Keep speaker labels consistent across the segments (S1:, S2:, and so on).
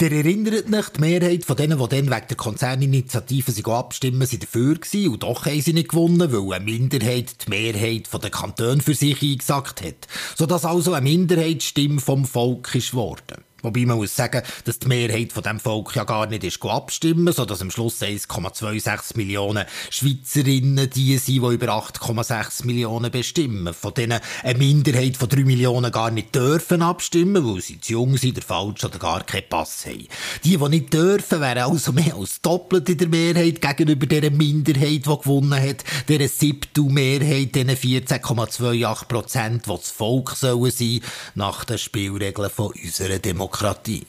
S1: Der erinnert nicht, die Mehrheit von denen, die dann wegen der Konzerninitiative abstimmen, sind dafür gewesen und doch haben sie nicht gewonnen, weil eine Minderheit die Mehrheit von den Kantonen für sich eingesagt hat. Sodass also eine Minderheitsstimme vom Volk ist worden. Wobei man muss sagen, dass die Mehrheit von dem Volk ja gar nicht ist abstimmen, sodass am Schluss 1,26 Millionen Schweizerinnen die sind, die über 8,6 Millionen bestimmen. Von denen eine Minderheit von 3 Millionen gar nicht dürfen abstimmen, weil sie zu jung sind, der falsch oder gar keinen Pass haben. Die, die nicht dürfen, wären also mehr als doppelt in der Mehrheit gegenüber der Minderheit, die gewonnen hat, der siebte Mehrheit, den 14,28 Prozent, die das Volk sollen sein, nach den Spielregeln von unserer Demokratie.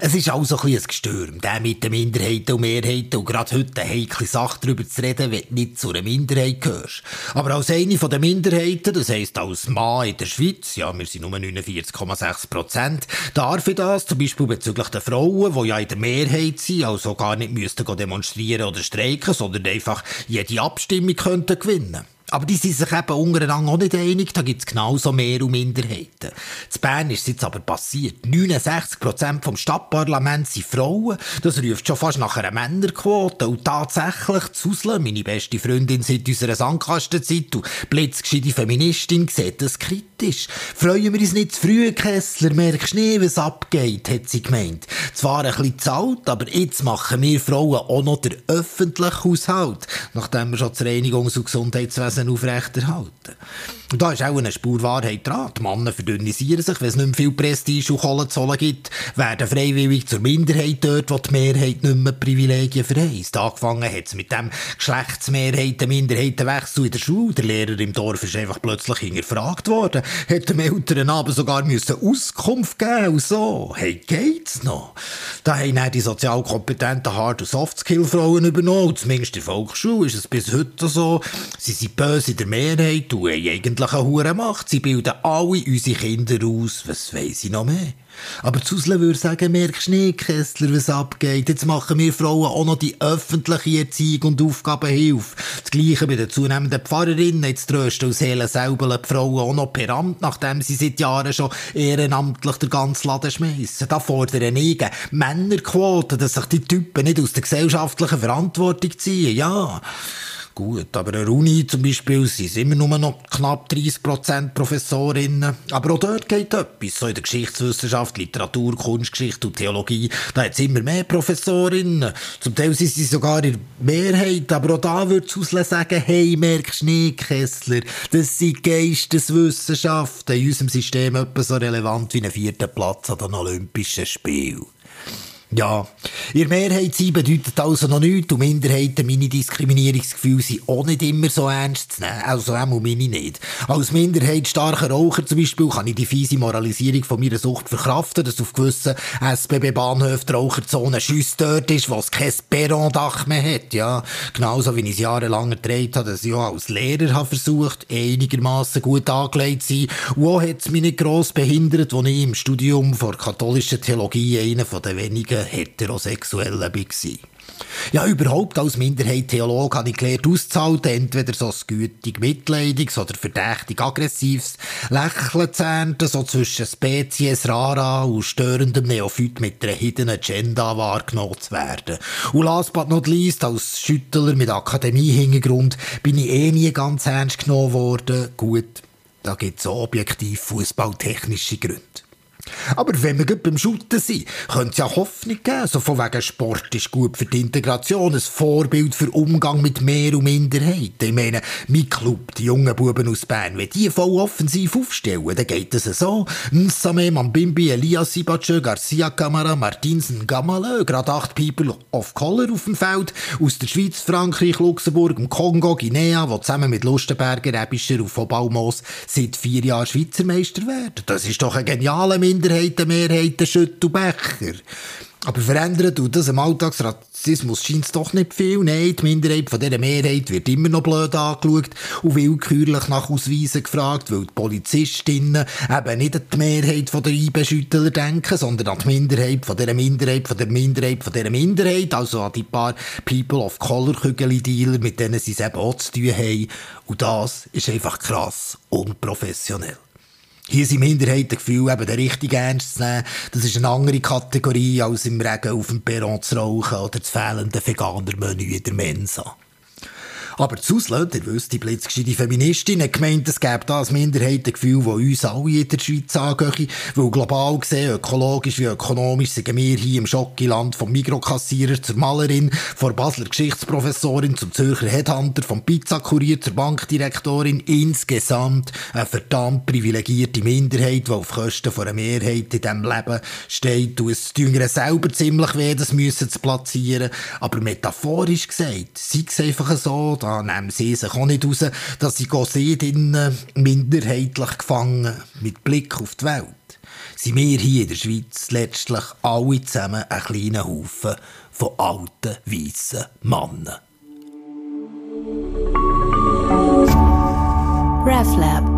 S1: Es ist also ein bisschen ein Gestürm, der mit den Minderheiten und Mehrheiten und gerade heute eine heikle Sache darüber zu reden, wenn du nicht zu einer Minderheit gehörst. Aber als eine den Minderheiten, das heisst als Mann in der Schweiz, ja, wir sind nur 49,6 Prozent, darf ich das, zum Beispiel bezüglich der Frauen, die ja in der Mehrheit sind, also gar nicht müssten demonstrieren oder streiken, sondern einfach jede Abstimmung könnten gewinnen aber die sind sich eben untereinander auch nicht einig, da gibt es genauso mehr und Minderheiten. In Bern ist es jetzt aber passiert. 69% vom Stadtparlament sind Frauen. Das ruft schon fast nach einer Männerquote. Und tatsächlich, Zusle, meine beste Freundin seit unserer Sandkastenzeit und blitzgescheite Feministin, sieht das kritisch. Freuen wir uns nicht zu früh, Kessler, merkst nicht, was abgeht, hat sie gemeint. Zwar ein bisschen zu alt, aber jetzt machen wir Frauen auch noch den öffentlichen Haushalt, nachdem wir schon das Reinigungs- und Gesundheitswesen Ganzen aufrechterhalten. Und da ist auch eine Spur Wahrheit dran. Die Männer verdünnisieren sich, wenn es nicht mehr viel Prestige und Kohle zu holen gibt, werden freiwillig zur Minderheit dort, wo die Mehrheit nicht mehr Privilegien verheisst. Angefangen hat es mit dem Geschlechtsmehrheiten, Minderheitenwechsel in der Schule. Der Lehrer im Dorf ist einfach plötzlich hingefragt worden, hat dem älteren aber sogar müssen Auskunft geben und so. Hey, geht's noch? Da haben dann die sozial kompetenten Hard- und Soft-Skill-Frauen übernommen. Zumindest in der Volksschule ist es bis heute so. Sie sind in der Mehrheit haben eigentlich eine hure Macht. Sie bilden alle unsere Kinder aus. Was weiss ich noch mehr? Aber Zusle würde sagen, merkst du nicht, Kessler, was abgeht. Jetzt machen wir Frauen auch noch die öffentliche Erziehung und Aufgabenhilfe. Das Gleiche bei den zunehmenden Pfarrerinnen. Jetzt trösten aus Seelen selber die Frauen auch noch per Amt, nachdem sie seit Jahren schon ehrenamtlich den ganzen Laden schmeissen. Da fordern ich Männerquoten, dass sich die Typen nicht aus der gesellschaftlichen Verantwortung ziehen. Ja. Gut, aber an der Uni zum Beispiel sind immer nur noch knapp 30% Professorinnen. Aber auch dort geht etwas. So in der Geschichtswissenschaft, Literatur, Kunstgeschichte und Theologie, da hat es immer mehr Professorinnen. Zum Teil sind sie sogar in der Mehrheit. Aber auch da würde Susle sagen, hey, merkst du nicht, Kessler, das sind Geisteswissenschaften in unserem System etwa so relevant wie ein vierter Platz an den Olympischen Spielen. Ja, ihr Mehrheit sein bedeutet also noch nichts und Minderheiten, meine Diskriminierungsgefühle sind auch nicht immer so ernst zu nehmen, also auch meine nicht. Als Minderheit starker Raucher zum Beispiel kann ich die fiese Moralisierung von meiner Sucht verkraften, dass auf gewissen SBB-Bahnhöfen die Raucherzone schüss dort ist, wo es kein Perrondach mehr hat, ja. Genauso wie ich es jahrelang erträgt habe, dass ich auch als Lehrer habe versucht, einigermaßen gut angelegt zu sein und auch hat es mich nicht gross behindert, als ich im Studium vor katholischer Theologie einer von den wenigen Heterosexuellen war. Ja, überhaupt als Minderheit Theolog habe ich gelernt auszuhalten, entweder so ein gütig mitleidiges oder verdächtig aggressives Lächeln zu ernten, so zwischen Spezies Rara und störendem Neophyt mit einer Hidden Agenda wahrgenommen zu werden. Und last but not least, als Schüttler mit Akademie-Hintergrund bin ich eh nie ganz ernst genommen worden. Gut, da gibt es objektiv fußballtechnische Gründe. Aber wenn wir beim Shooten sind, könnte es ja Hoffnung geben. So von wegen Sport ist gut für die Integration, ein Vorbild für Umgang mit Mehr und Minderheiten. Ich meine, mein Club, die jungen Buben aus Bern, wenn die voll offensiv aufstellen, dann geht es so. Nsame, Mambimbi, Elias Sibache, Garcia Camara, Martinsen, Gamale, gerade acht People of Color auf dem Feld, aus der Schweiz, Frankreich, Luxemburg, dem Kongo, Guinea, die zusammen mit Lustenberger, Ebischer und von seit vier Jahren Schweizer Meister werden. Das ist doch ein genialer Minderheiten, Mehrheiten, Schüttelbecher. Aber verändern tut das im Alltagsrassismus scheint doch nicht viel. Nein, die Minderheit von dieser Mehrheit wird immer noch blöd angeschaut und willkürlich nach Ausweisen gefragt, weil die Polizistinnen eben nicht an die Mehrheit der Einbeschüttler denken, sondern an die Minderheit von dieser Minderheit von der Minderheit von dieser Minderheit, also an die paar People of Color Kügeli-Dealer, mit denen sie es eben auch zu tun haben. Und das ist einfach krass unprofessionell. Hier sind Minderheitengefühl eben der richtig ernst zu nehmen. Das ist eine andere Kategorie, als im Regen auf dem Perron zu rauchen oder das fehlende Veganer-Menü in der Mensa. Aber zu auslösen, ihr wisst, die blitzgescheite Feministin gemeint, es gäbe da ein Minderheitengefühl, das uns alle in der Schweiz angeht, weil global gesehen, ökologisch wie ökonomisch, sind wir hier im Schockiland vom Mikrokassierer zur Malerin, von Basler Geschichtsprofessorin zum Zürcher Headhunter, vom Pizzakurier zur Bankdirektorin, insgesamt eine verdammt privilegierte Minderheit, die auf Kosten einer Mehrheit in diesem Leben steht und es ihr selber ziemlich weh, das müssen zu platzieren. Aber metaphorisch gesagt, sei es einfach so, da nehmen sie sich auch nicht raus, dass sie sind minderheitlich gefangen mit Blick auf die Welt. Sind wir hier in der Schweiz letztlich alle zusammen ein kleiner Haufen von alten, weißen Männern. RefLab